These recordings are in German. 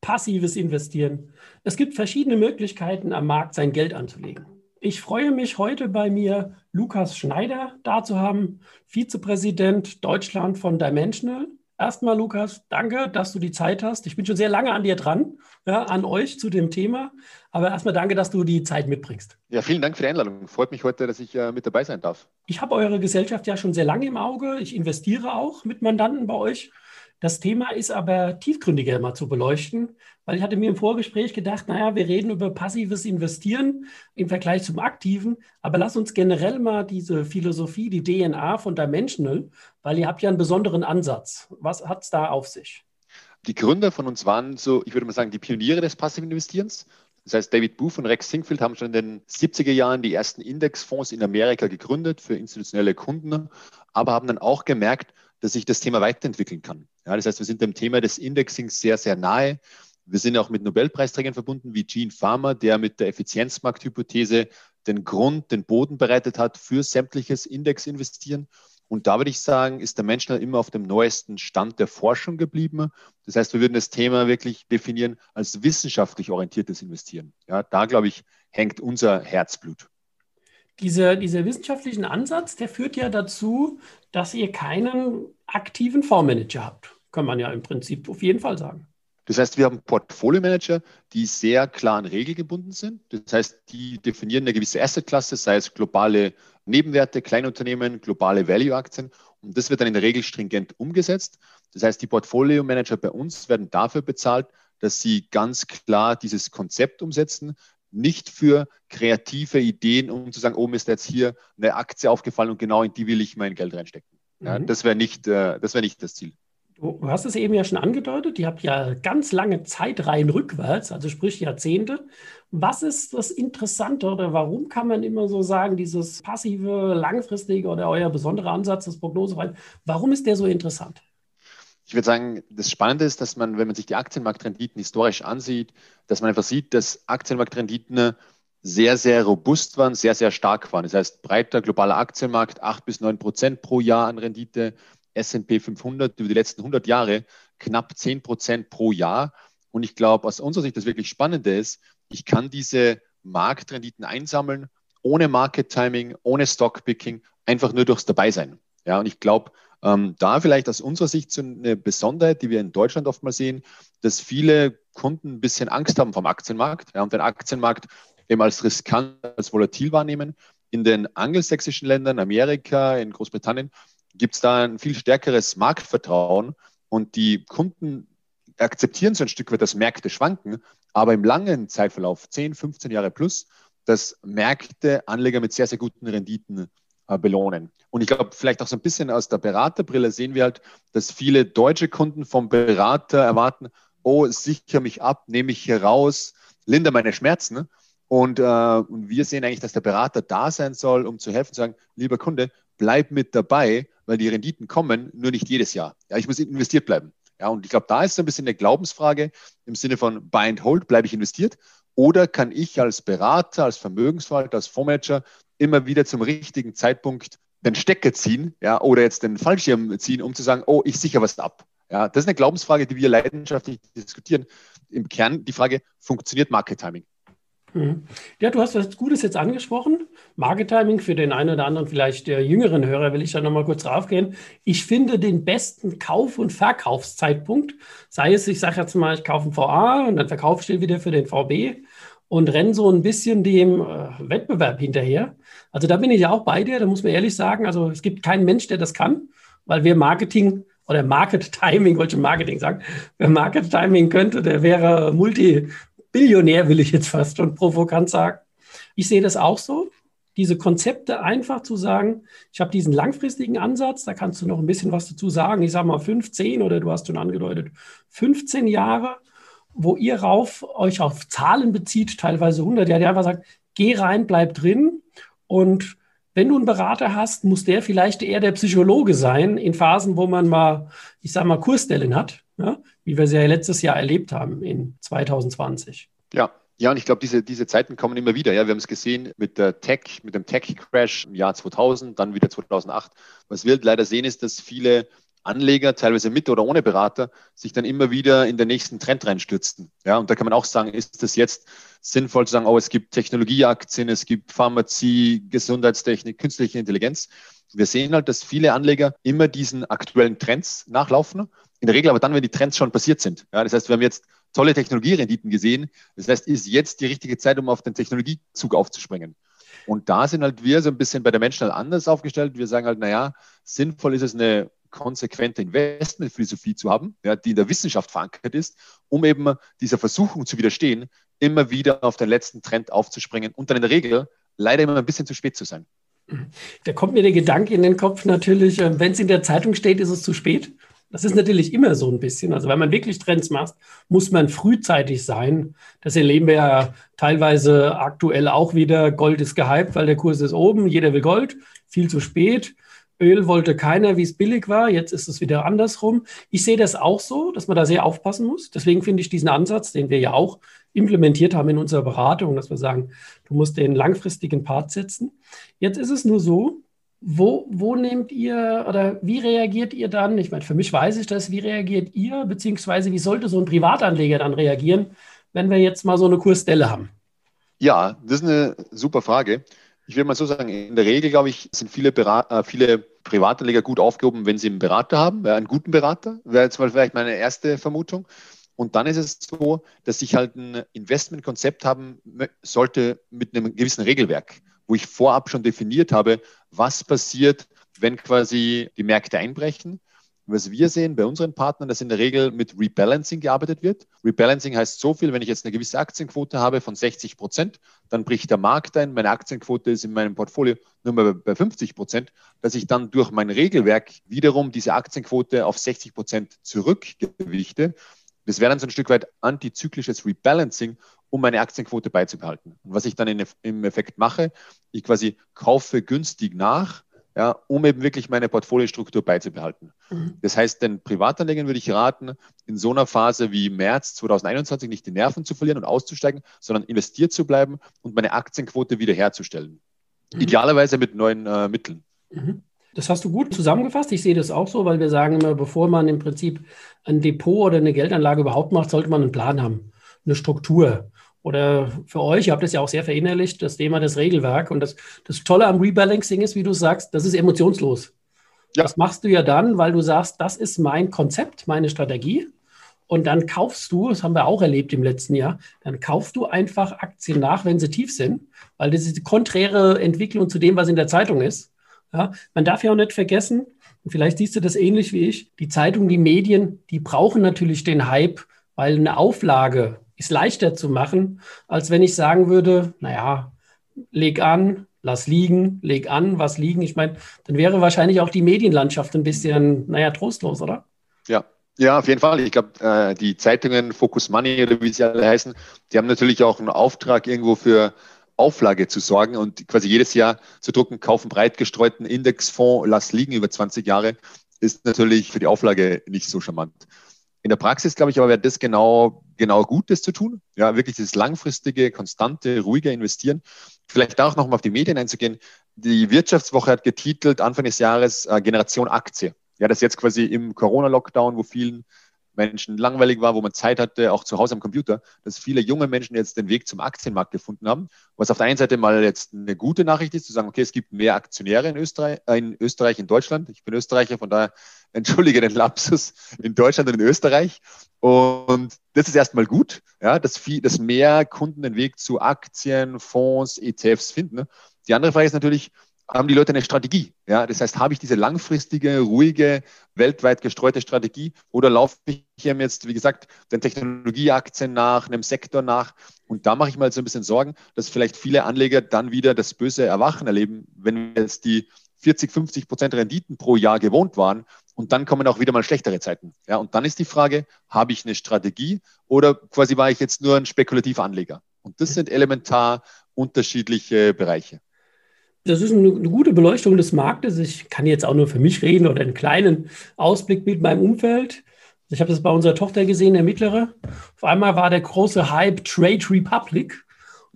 passives Investieren. Es gibt verschiedene Möglichkeiten, am Markt sein Geld anzulegen. Ich freue mich heute bei mir, Lukas Schneider da zu haben, Vizepräsident Deutschland von Dimensional. Erstmal, Lukas, danke, dass du die Zeit hast. Ich bin schon sehr lange an dir dran, ja, an euch zu dem Thema. Aber erstmal danke, dass du die Zeit mitbringst. Ja, vielen Dank für die Einladung. Freut mich heute, dass ich äh, mit dabei sein darf. Ich habe eure Gesellschaft ja schon sehr lange im Auge. Ich investiere auch mit Mandanten bei euch. Das Thema ist aber tiefgründiger mal zu beleuchten, weil ich hatte mir im Vorgespräch gedacht, naja, wir reden über passives Investieren im Vergleich zum aktiven, aber lass uns generell mal diese Philosophie, die DNA von Dimensional, weil ihr habt ja einen besonderen Ansatz. Was hat es da auf sich? Die Gründer von uns waren so, ich würde mal sagen, die Pioniere des passiven Investierens. Das heißt, David Booth und Rex Singfield haben schon in den 70er Jahren die ersten Indexfonds in Amerika gegründet für institutionelle Kunden, aber haben dann auch gemerkt, dass sich das Thema weiterentwickeln kann. Ja, das heißt, wir sind dem Thema des Indexings sehr, sehr nahe. Wir sind auch mit Nobelpreisträgern verbunden, wie Gene Farmer, der mit der Effizienzmarkthypothese den Grund, den Boden bereitet hat für sämtliches Indexinvestieren. Und da würde ich sagen, ist der Mensch immer auf dem neuesten Stand der Forschung geblieben. Das heißt, wir würden das Thema wirklich definieren als wissenschaftlich orientiertes Investieren. Ja, da glaube ich, hängt unser Herzblut. Dieser, dieser wissenschaftlichen Ansatz, der führt ja dazu, dass ihr keinen aktiven Fondsmanager habt. Kann man ja im Prinzip auf jeden Fall sagen. Das heißt, wir haben Portfolio-Manager, die sehr klar an Regeln gebunden sind. Das heißt, die definieren eine gewisse Assetklasse, sei es globale Nebenwerte, Kleinunternehmen, globale Value-Aktien. Und das wird dann in der Regel stringent umgesetzt. Das heißt, die Portfolio-Manager bei uns werden dafür bezahlt, dass sie ganz klar dieses Konzept umsetzen, nicht für kreative Ideen, um zu sagen, oh, mir ist jetzt hier eine Aktie aufgefallen und genau in die will ich mein Geld reinstecken. Ja, mhm. Das wäre nicht, äh, wär nicht das Ziel. Du hast es eben ja schon angedeutet, ihr habt ja ganz lange Zeitreihen rückwärts, also sprich Jahrzehnte. Was ist das Interessante oder warum kann man immer so sagen, dieses passive, langfristige oder euer besonderer Ansatz, das Prognoserein, warum ist der so interessant? Ich würde sagen, das Spannende ist, dass man, wenn man sich die Aktienmarktrenditen historisch ansieht, dass man einfach sieht, dass Aktienmarktrenditen sehr, sehr robust waren, sehr, sehr stark waren. Das heißt, breiter globaler Aktienmarkt, 8 bis 9 Prozent pro Jahr an Rendite, S&P 500 über die letzten 100 Jahre knapp 10 Prozent pro Jahr. Und ich glaube, aus unserer Sicht das wirklich Spannende ist, ich kann diese Marktrenditen einsammeln, ohne Market Timing, ohne Stockpicking, einfach nur durchs Dabeisein. Ja, und ich glaube, ähm, da vielleicht aus unserer Sicht so eine Besonderheit, die wir in Deutschland oft mal sehen, dass viele Kunden ein bisschen Angst haben vom Aktienmarkt ja, und den Aktienmarkt eben als riskant, als volatil wahrnehmen. In den angelsächsischen Ländern, Amerika, in Großbritannien, gibt es da ein viel stärkeres Marktvertrauen und die Kunden akzeptieren so ein Stück weit, dass Märkte schwanken, aber im langen Zeitverlauf, 10, 15 Jahre plus, dass Märkte Anleger mit sehr, sehr guten Renditen belohnen. Und ich glaube, vielleicht auch so ein bisschen aus der Beraterbrille sehen wir halt, dass viele deutsche Kunden vom Berater erwarten, oh, sichere mich ab, nehme mich hier raus, lindere meine Schmerzen. Und, äh, wir sehen eigentlich, dass der Berater da sein soll, um zu helfen, zu sagen, lieber Kunde, bleib mit dabei, weil die Renditen kommen, nur nicht jedes Jahr. Ja, ich muss investiert bleiben. Ja, und ich glaube, da ist so ein bisschen eine Glaubensfrage im Sinne von Buy and Hold, bleibe ich investiert? Oder kann ich als Berater, als Vermögensverwalter, als Fondsmanager immer wieder zum richtigen Zeitpunkt den Stecker ziehen, ja, oder jetzt den Fallschirm ziehen, um zu sagen, oh, ich sichere was ab. Ja, das ist eine Glaubensfrage, die wir leidenschaftlich diskutieren. Im Kern die Frage, funktioniert Market Timing? Mhm. Ja, du hast was Gutes jetzt angesprochen. Market Timing für den einen oder anderen, vielleicht der jüngeren Hörer, will ich da nochmal kurz draufgehen. Ich finde den besten Kauf- und Verkaufszeitpunkt, sei es, ich sage jetzt mal, ich kaufe ein VA und dann verkaufe ich den wieder für den VB und renne so ein bisschen dem äh, Wettbewerb hinterher. Also da bin ich ja auch bei dir, da muss man ehrlich sagen, also es gibt keinen Mensch, der das kann, weil wer Marketing oder Market Timing, wollte ich Marketing sagen, wer Market Timing könnte, der wäre Multibillionär, will ich jetzt fast schon provokant sagen. Ich sehe das auch so, diese Konzepte einfach zu sagen, ich habe diesen langfristigen Ansatz, da kannst du noch ein bisschen was dazu sagen, ich sage mal 15 oder du hast schon angedeutet, 15 Jahre wo ihr rauf, euch auf Zahlen bezieht, teilweise 100, ja, der einfach sagt, geh rein, bleib drin und wenn du einen Berater hast, muss der vielleicht eher der Psychologe sein in Phasen, wo man mal, ich sage mal, Kursstellen hat, ja, wie wir sie ja letztes Jahr erlebt haben in 2020. Ja, ja, und ich glaube, diese, diese Zeiten kommen immer wieder. Ja, wir haben es gesehen mit der Tech, mit dem Tech-Crash im Jahr 2000, dann wieder 2008. Was wir leider sehen, ist, dass viele Anleger, teilweise mit oder ohne Berater, sich dann immer wieder in den nächsten Trend reinstürzen. Ja, und da kann man auch sagen, ist das jetzt sinnvoll zu sagen, oh, es gibt Technologieaktien, es gibt Pharmazie, Gesundheitstechnik, künstliche Intelligenz. Wir sehen halt, dass viele Anleger immer diesen aktuellen Trends nachlaufen. In der Regel aber dann, wenn die Trends schon passiert sind. Ja, das heißt, wir haben jetzt tolle Technologierenditen gesehen. Das heißt, ist jetzt die richtige Zeit, um auf den Technologiezug aufzuspringen. Und da sind halt wir so ein bisschen bei der Menschen halt anders aufgestellt. Wir sagen halt, naja, sinnvoll ist es, eine konsequente Investmentphilosophie zu haben, ja, die in der Wissenschaft verankert ist, um eben dieser Versuchung zu widerstehen, immer wieder auf den letzten Trend aufzuspringen und dann in der Regel leider immer ein bisschen zu spät zu sein. Da kommt mir der Gedanke in den Kopf natürlich, äh, wenn es in der Zeitung steht, ist es zu spät. Das ist natürlich immer so ein bisschen. Also wenn man wirklich Trends macht, muss man frühzeitig sein. Das erleben wir ja teilweise aktuell auch wieder. Gold ist gehypt, weil der Kurs ist oben. Jeder will Gold. Viel zu spät. Öl wollte keiner, wie es billig war. Jetzt ist es wieder andersrum. Ich sehe das auch so, dass man da sehr aufpassen muss. Deswegen finde ich diesen Ansatz, den wir ja auch implementiert haben in unserer Beratung, dass wir sagen, du musst den langfristigen Part setzen. Jetzt ist es nur so, wo, wo nehmt ihr oder wie reagiert ihr dann? Ich meine, für mich weiß ich das. Wie reagiert ihr, beziehungsweise wie sollte so ein Privatanleger dann reagieren, wenn wir jetzt mal so eine Kursstelle haben? Ja, das ist eine super Frage. Ich will mal so sagen, in der Regel, glaube ich, sind viele, äh, viele Privatanleger gut aufgehoben, wenn sie einen Berater haben, einen guten Berater, wäre jetzt mal vielleicht meine erste Vermutung. Und dann ist es so, dass ich halt ein Investmentkonzept haben sollte mit einem gewissen Regelwerk, wo ich vorab schon definiert habe, was passiert, wenn quasi die Märkte einbrechen was wir sehen bei unseren Partnern, dass in der Regel mit Rebalancing gearbeitet wird. Rebalancing heißt so viel, wenn ich jetzt eine gewisse Aktienquote habe von 60 Prozent, dann bricht der Markt ein, meine Aktienquote ist in meinem Portfolio nur mal bei 50 Prozent, dass ich dann durch mein Regelwerk wiederum diese Aktienquote auf 60 Prozent zurückgewichte. Das wäre dann so ein Stück weit antizyklisches Rebalancing, um meine Aktienquote beizubehalten. Und was ich dann in, im Effekt mache, ich quasi kaufe günstig nach, ja, um eben wirklich meine Portfoliostruktur beizubehalten. Mhm. Das heißt, den Privatanlegern würde ich raten, in so einer Phase wie März 2021 nicht die Nerven zu verlieren und auszusteigen, sondern investiert zu bleiben und meine Aktienquote wiederherzustellen. Mhm. Idealerweise mit neuen äh, Mitteln. Mhm. Das hast du gut zusammengefasst. Ich sehe das auch so, weil wir sagen immer, bevor man im Prinzip ein Depot oder eine Geldanlage überhaupt macht, sollte man einen Plan haben, eine Struktur oder für euch, ihr habt das ja auch sehr verinnerlicht, das Thema des Regelwerk. Und das, das Tolle am Rebalancing ist, wie du sagst, das ist emotionslos. Ja. Das machst du ja dann, weil du sagst, das ist mein Konzept, meine Strategie. Und dann kaufst du, das haben wir auch erlebt im letzten Jahr, dann kaufst du einfach Aktien nach, wenn sie tief sind, weil das ist die konträre Entwicklung zu dem, was in der Zeitung ist. Ja, man darf ja auch nicht vergessen, und vielleicht siehst du das ähnlich wie ich, die Zeitung, die Medien, die brauchen natürlich den Hype, weil eine Auflage ist leichter zu machen, als wenn ich sagen würde, naja, leg an, lass liegen, leg an, was liegen. Ich meine, dann wäre wahrscheinlich auch die Medienlandschaft ein bisschen, naja, trostlos, oder? Ja, ja, auf jeden Fall. Ich glaube, äh, die Zeitungen Focus Money oder wie sie alle heißen, die haben natürlich auch einen Auftrag irgendwo für Auflage zu sorgen und quasi jedes Jahr zu drucken, kaufen breit gestreuten Indexfonds, lass liegen über 20 Jahre, ist natürlich für die Auflage nicht so charmant. In der Praxis, glaube ich, aber wäre das genau, genau gut, das zu tun. Ja, wirklich dieses langfristige, konstante, ruhige Investieren. Vielleicht auch nochmal auf die Medien einzugehen. Die Wirtschaftswoche hat getitelt Anfang des Jahres äh, Generation Aktie. Ja, das jetzt quasi im Corona-Lockdown, wo vielen Menschen langweilig war, wo man Zeit hatte, auch zu Hause am Computer, dass viele junge Menschen jetzt den Weg zum Aktienmarkt gefunden haben. Was auf der einen Seite mal jetzt eine gute Nachricht ist, zu sagen, okay, es gibt mehr Aktionäre in Österreich, äh, in, Österreich in Deutschland. Ich bin Österreicher, von daher entschuldige den Lapsus in Deutschland und in Österreich. Und das ist erstmal gut, ja, dass, viel, dass mehr Kunden den Weg zu Aktien, Fonds, ETFs finden. Die andere Frage ist natürlich, haben die Leute eine Strategie. Ja, das heißt, habe ich diese langfristige, ruhige, weltweit gestreute Strategie oder laufe ich hier jetzt, wie gesagt, den Technologieaktien nach, einem Sektor nach? Und da mache ich mal so ein bisschen Sorgen, dass vielleicht viele Anleger dann wieder das böse Erwachen erleben, wenn jetzt die 40, 50 Prozent Renditen pro Jahr gewohnt waren und dann kommen auch wieder mal schlechtere Zeiten. Ja, und dann ist die Frage, habe ich eine Strategie oder quasi war ich jetzt nur ein spekulativer Anleger? Und das sind elementar unterschiedliche Bereiche. Das ist eine, eine, gute Beleuchtung des Marktes. Ich kann jetzt auch nur für mich reden oder einen kleinen Ausblick mit meinem Umfeld. Ich habe das bei unserer Tochter gesehen, der mittlere. Auf einmal war der große Hype Trade Republic.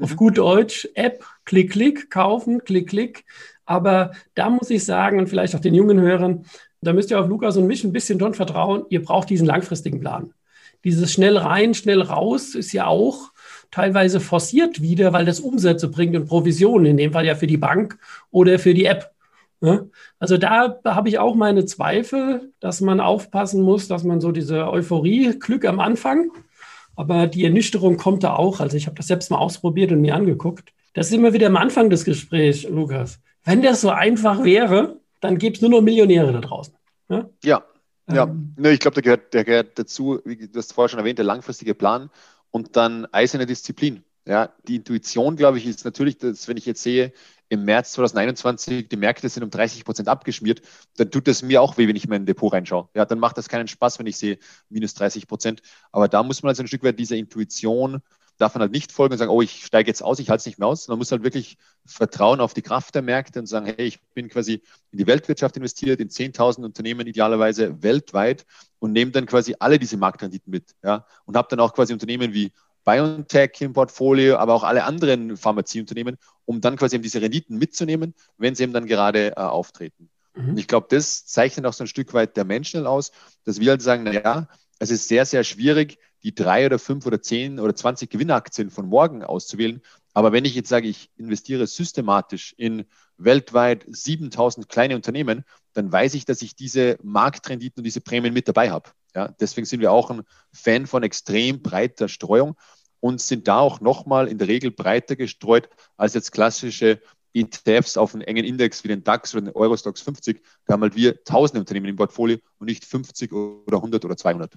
Auf mhm. gut Deutsch, App, Klick, Klick, kaufen, Klick, Klick. Aber da muss ich sagen, und vielleicht auch den jungen Hörern, da müsst ihr auf Lukas und mich ein bisschen schon vertrauen, ihr braucht diesen langfristigen Plan. Dieses schnell rein, schnell raus ist ja auch teilweise forciert wieder, weil das Umsätze bringt und Provisionen, in dem Fall ja für die Bank oder für die App. Also da habe ich auch meine Zweifel, dass man aufpassen muss, dass man so diese Euphorie, Glück am Anfang, aber die Ernüchterung kommt da auch. Also ich habe das selbst mal ausprobiert und mir angeguckt. Das ist immer wieder am Anfang des Gesprächs, Lukas. Wenn das so einfach wäre, dann gäbe es nur noch Millionäre da draußen. Ja, ja. ja. Ähm, ich glaube, der gehört, der gehört dazu, wie du hast vorher schon erwähnt, der langfristige Plan und dann eiserne Disziplin. Ja, die Intuition, glaube ich, ist natürlich, dass wenn ich jetzt sehe, im März 2021 die Märkte sind um 30 Prozent abgeschmiert, dann tut das mir auch weh, wenn ich in mein Depot reinschaue. Ja, dann macht das keinen Spaß, wenn ich sehe minus 30 Prozent. Aber da muss man also ein Stück weit dieser Intuition darf man halt nicht folgen und sagen, oh, ich steige jetzt aus, ich halte es nicht mehr aus. Man muss halt wirklich vertrauen auf die Kraft der Märkte und sagen, hey, ich bin quasi in die Weltwirtschaft investiert, in 10.000 Unternehmen idealerweise weltweit und nehme dann quasi alle diese Marktrenditen mit. Ja, und habe dann auch quasi Unternehmen wie BioNTech im Portfolio, aber auch alle anderen Pharmazieunternehmen, um dann quasi eben diese Renditen mitzunehmen, wenn sie eben dann gerade äh, auftreten. Mhm. Und ich glaube, das zeichnet auch so ein Stück weit der Menschen aus, dass wir halt sagen, naja, es ist sehr, sehr schwierig, die drei oder fünf oder zehn oder zwanzig Gewinnaktien von morgen auszuwählen. Aber wenn ich jetzt sage, ich investiere systematisch in weltweit 7000 kleine Unternehmen, dann weiß ich, dass ich diese Marktrenditen und diese Prämien mit dabei habe. Ja, deswegen sind wir auch ein Fan von extrem breiter Streuung und sind da auch nochmal in der Regel breiter gestreut als jetzt klassische ETFs auf einen engen Index wie den DAX oder den Eurostox 50. Da haben halt wir tausende Unternehmen im Portfolio und nicht 50 oder 100 oder 200.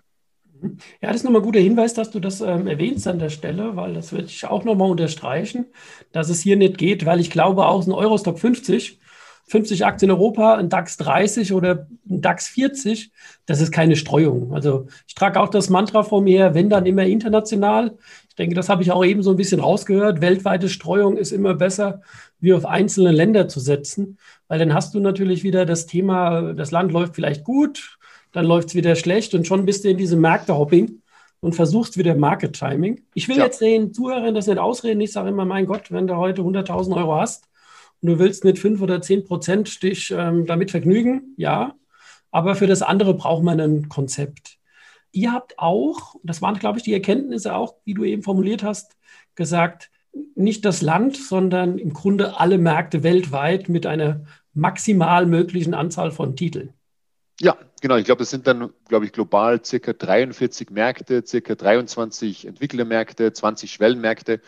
Ja, das ist nochmal ein guter Hinweis, dass du das ähm, erwähnst an der Stelle, weil das würde ich auch nochmal unterstreichen, dass es hier nicht geht, weil ich glaube, auch ein Eurostock 50, 50 Aktien in Europa, ein DAX 30 oder ein DAX 40, das ist keine Streuung. Also ich trage auch das Mantra vor mir, wenn dann immer international. Ich denke, das habe ich auch eben so ein bisschen rausgehört. Weltweite Streuung ist immer besser, wie auf einzelne Länder zu setzen, weil dann hast du natürlich wieder das Thema, das Land läuft vielleicht gut, dann läuft es wieder schlecht und schon bist du in diesem Märkte-Hopping und versuchst wieder Market-Timing. Ich will ja. jetzt den Zuhörern das nicht ausreden. Ich sage immer, mein Gott, wenn du heute 100.000 Euro hast und du willst mit 5 oder 10 Prozent dich ähm, damit vergnügen, ja. Aber für das andere braucht man ein Konzept. Ihr habt auch, das waren, glaube ich, die Erkenntnisse auch, wie du eben formuliert hast, gesagt, nicht das Land, sondern im Grunde alle Märkte weltweit mit einer maximal möglichen Anzahl von Titeln. Ja, genau. Ich glaube, das sind dann, glaube ich, global circa 43 Märkte, circa 23 entwickelte Märkte, 20 Schwellenmärkte.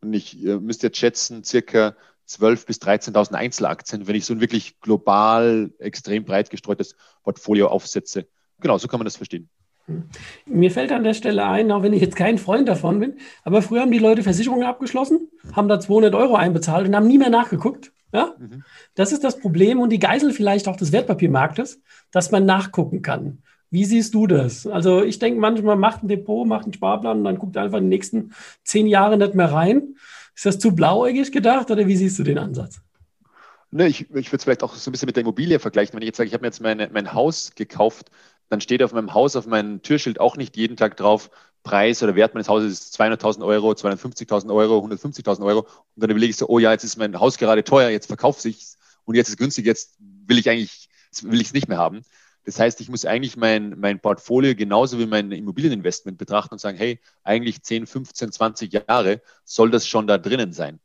Und ich äh, müsste jetzt schätzen, circa 12.000 bis 13.000 Einzelaktien, wenn ich so ein wirklich global extrem breit gestreutes Portfolio aufsetze. Genau, so kann man das verstehen. Mir fällt an der Stelle ein, auch wenn ich jetzt kein Freund davon bin, aber früher haben die Leute Versicherungen abgeschlossen, haben da 200 Euro einbezahlt und haben nie mehr nachgeguckt. Ja? Mhm. Das ist das Problem und die Geisel vielleicht auch des Wertpapiermarktes, dass man nachgucken kann. Wie siehst du das? Also ich denke manchmal, macht ein Depot, macht einen Sparplan und dann guckt einfach in die nächsten zehn Jahre nicht mehr rein. Ist das zu blauäugig gedacht oder wie siehst du den Ansatz? Ne, ich, ich würde es vielleicht auch so ein bisschen mit der Immobilie vergleichen. Wenn ich jetzt sage, ich habe mir jetzt meine, mein Haus gekauft, dann steht auf meinem Haus, auf meinem Türschild auch nicht jeden Tag drauf, Preis oder Wert meines Hauses ist 200.000 Euro, 250.000 Euro, 150.000 Euro. Und dann überlege ich so, oh ja, jetzt ist mein Haus gerade teuer, jetzt verkaufe ich es und jetzt ist es günstig, jetzt will ich eigentlich, will ich es nicht mehr haben. Das heißt, ich muss eigentlich mein, mein Portfolio genauso wie mein Immobilieninvestment betrachten und sagen, hey, eigentlich 10, 15, 20 Jahre soll das schon da drinnen sein.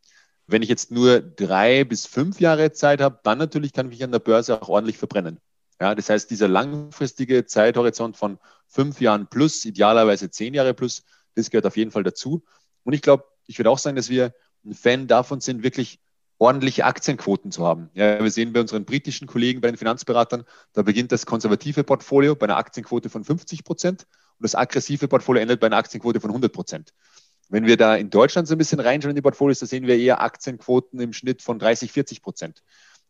Wenn ich jetzt nur drei bis fünf Jahre Zeit habe, dann natürlich kann ich mich an der Börse auch ordentlich verbrennen. Ja, das heißt, dieser langfristige Zeithorizont von fünf Jahren plus, idealerweise zehn Jahre plus, das gehört auf jeden Fall dazu. Und ich glaube, ich würde auch sagen, dass wir ein Fan davon sind, wirklich ordentliche Aktienquoten zu haben. Ja, wir sehen bei unseren britischen Kollegen, bei den Finanzberatern, da beginnt das konservative Portfolio bei einer Aktienquote von 50 Prozent und das aggressive Portfolio endet bei einer Aktienquote von 100 Prozent. Wenn wir da in Deutschland so ein bisschen reinschauen in die Portfolios, da sehen wir eher Aktienquoten im Schnitt von 30, 40 Prozent.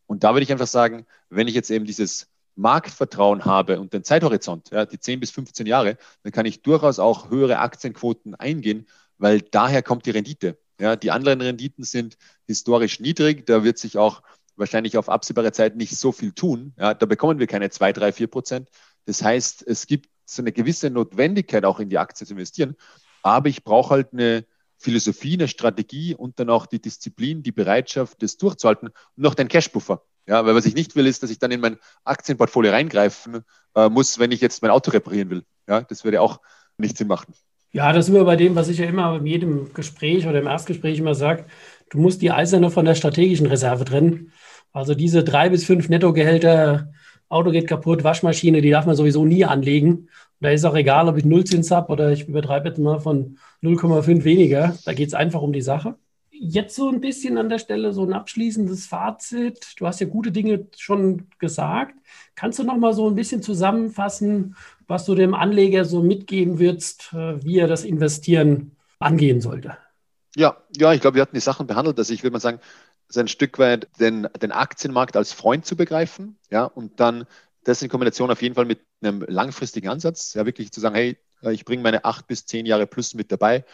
Und da würde ich einfach sagen, wenn ich jetzt eben dieses Marktvertrauen habe und den Zeithorizont, ja, die 10 bis 15 Jahre, dann kann ich durchaus auch höhere Aktienquoten eingehen, weil daher kommt die Rendite. Ja, die anderen Renditen sind historisch niedrig, da wird sich auch wahrscheinlich auf absehbare Zeit nicht so viel tun. Ja, da bekommen wir keine 2, 3, 4 Prozent. Das heißt, es gibt so eine gewisse Notwendigkeit, auch in die Aktie zu investieren. Aber ich brauche halt eine Philosophie, eine Strategie und dann auch die Disziplin, die Bereitschaft, das durchzuhalten und noch den Cashpuffer. Ja, weil was ich nicht will, ist, dass ich dann in mein Aktienportfolio reingreifen äh, muss, wenn ich jetzt mein Auto reparieren will. Ja, das würde auch nicht Sinn machen. Ja, das sind wir bei dem, was ich ja immer in jedem Gespräch oder im Erstgespräch immer sage. Du musst die Eiserne von der strategischen Reserve trennen. Also diese drei bis fünf Nettogehälter, Auto geht kaputt, Waschmaschine, die darf man sowieso nie anlegen. Und da ist auch egal, ob ich Nullzins habe oder ich übertreibe jetzt mal von 0,5 weniger. Da geht es einfach um die Sache. Jetzt so ein bisschen an der Stelle so ein abschließendes Fazit. Du hast ja gute Dinge schon gesagt. Kannst du noch mal so ein bisschen zusammenfassen, was du dem Anleger so mitgeben würdest, äh, wie er das Investieren angehen sollte? Ja, ja, ich glaube, wir hatten die Sachen behandelt. Also ich würde mal sagen, so ein Stück weit den, den Aktienmarkt als Freund zu begreifen, ja, und dann das in Kombination auf jeden Fall mit einem langfristigen Ansatz, ja, wirklich zu sagen, hey, ich bringe meine acht bis zehn Jahre plus mit dabei.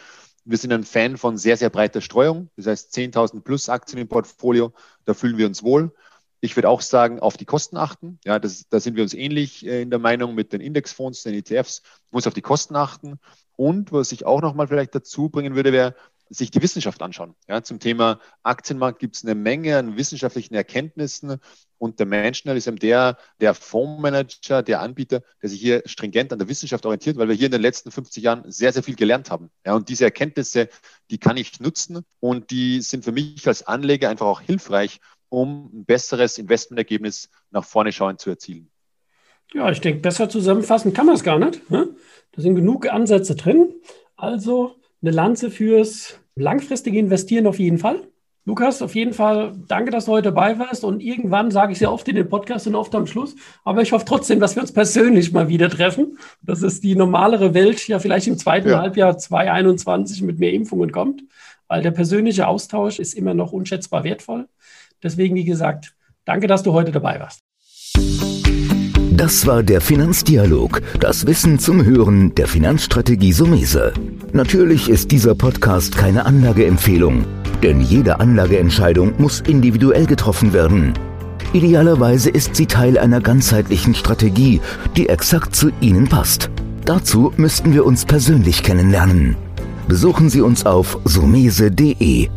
Wir sind ein Fan von sehr, sehr breiter Streuung. Das heißt, 10.000 plus Aktien im Portfolio, da fühlen wir uns wohl. Ich würde auch sagen, auf die Kosten achten. Ja, das, da sind wir uns ähnlich äh, in der Meinung mit den Indexfonds, den ETFs. muss auf die Kosten achten. Und was ich auch nochmal vielleicht dazu bringen würde, wäre, sich die Wissenschaft anschauen. Ja, zum Thema Aktienmarkt gibt es eine Menge an wissenschaftlichen Erkenntnissen und der Manchner ist eben der, der Fondsmanager, der Anbieter, der sich hier stringent an der Wissenschaft orientiert, weil wir hier in den letzten 50 Jahren sehr, sehr viel gelernt haben. Ja, und diese Erkenntnisse, die kann ich nutzen und die sind für mich als Anleger einfach auch hilfreich, um ein besseres Investmentergebnis nach vorne schauen zu erzielen. Ja, ich denke, besser zusammenfassen kann man es gar nicht. Ne? Da sind genug Ansätze drin. Also eine Lanze fürs langfristige Investieren auf jeden Fall. Lukas, auf jeden Fall danke, dass du heute dabei warst. Und irgendwann sage ich sehr oft in den Podcast und oft am Schluss. Aber ich hoffe trotzdem, dass wir uns persönlich mal wieder treffen. Dass es die normalere Welt ja vielleicht im zweiten ja. Halbjahr 2021 mit mehr Impfungen kommt. Weil der persönliche Austausch ist immer noch unschätzbar wertvoll. Deswegen, wie gesagt, danke, dass du heute dabei warst. Das war der Finanzdialog, das Wissen zum Hören der Finanzstrategie Sumese. Natürlich ist dieser Podcast keine Anlageempfehlung, denn jede Anlageentscheidung muss individuell getroffen werden. Idealerweise ist sie Teil einer ganzheitlichen Strategie, die exakt zu Ihnen passt. Dazu müssten wir uns persönlich kennenlernen. Besuchen Sie uns auf sumese.de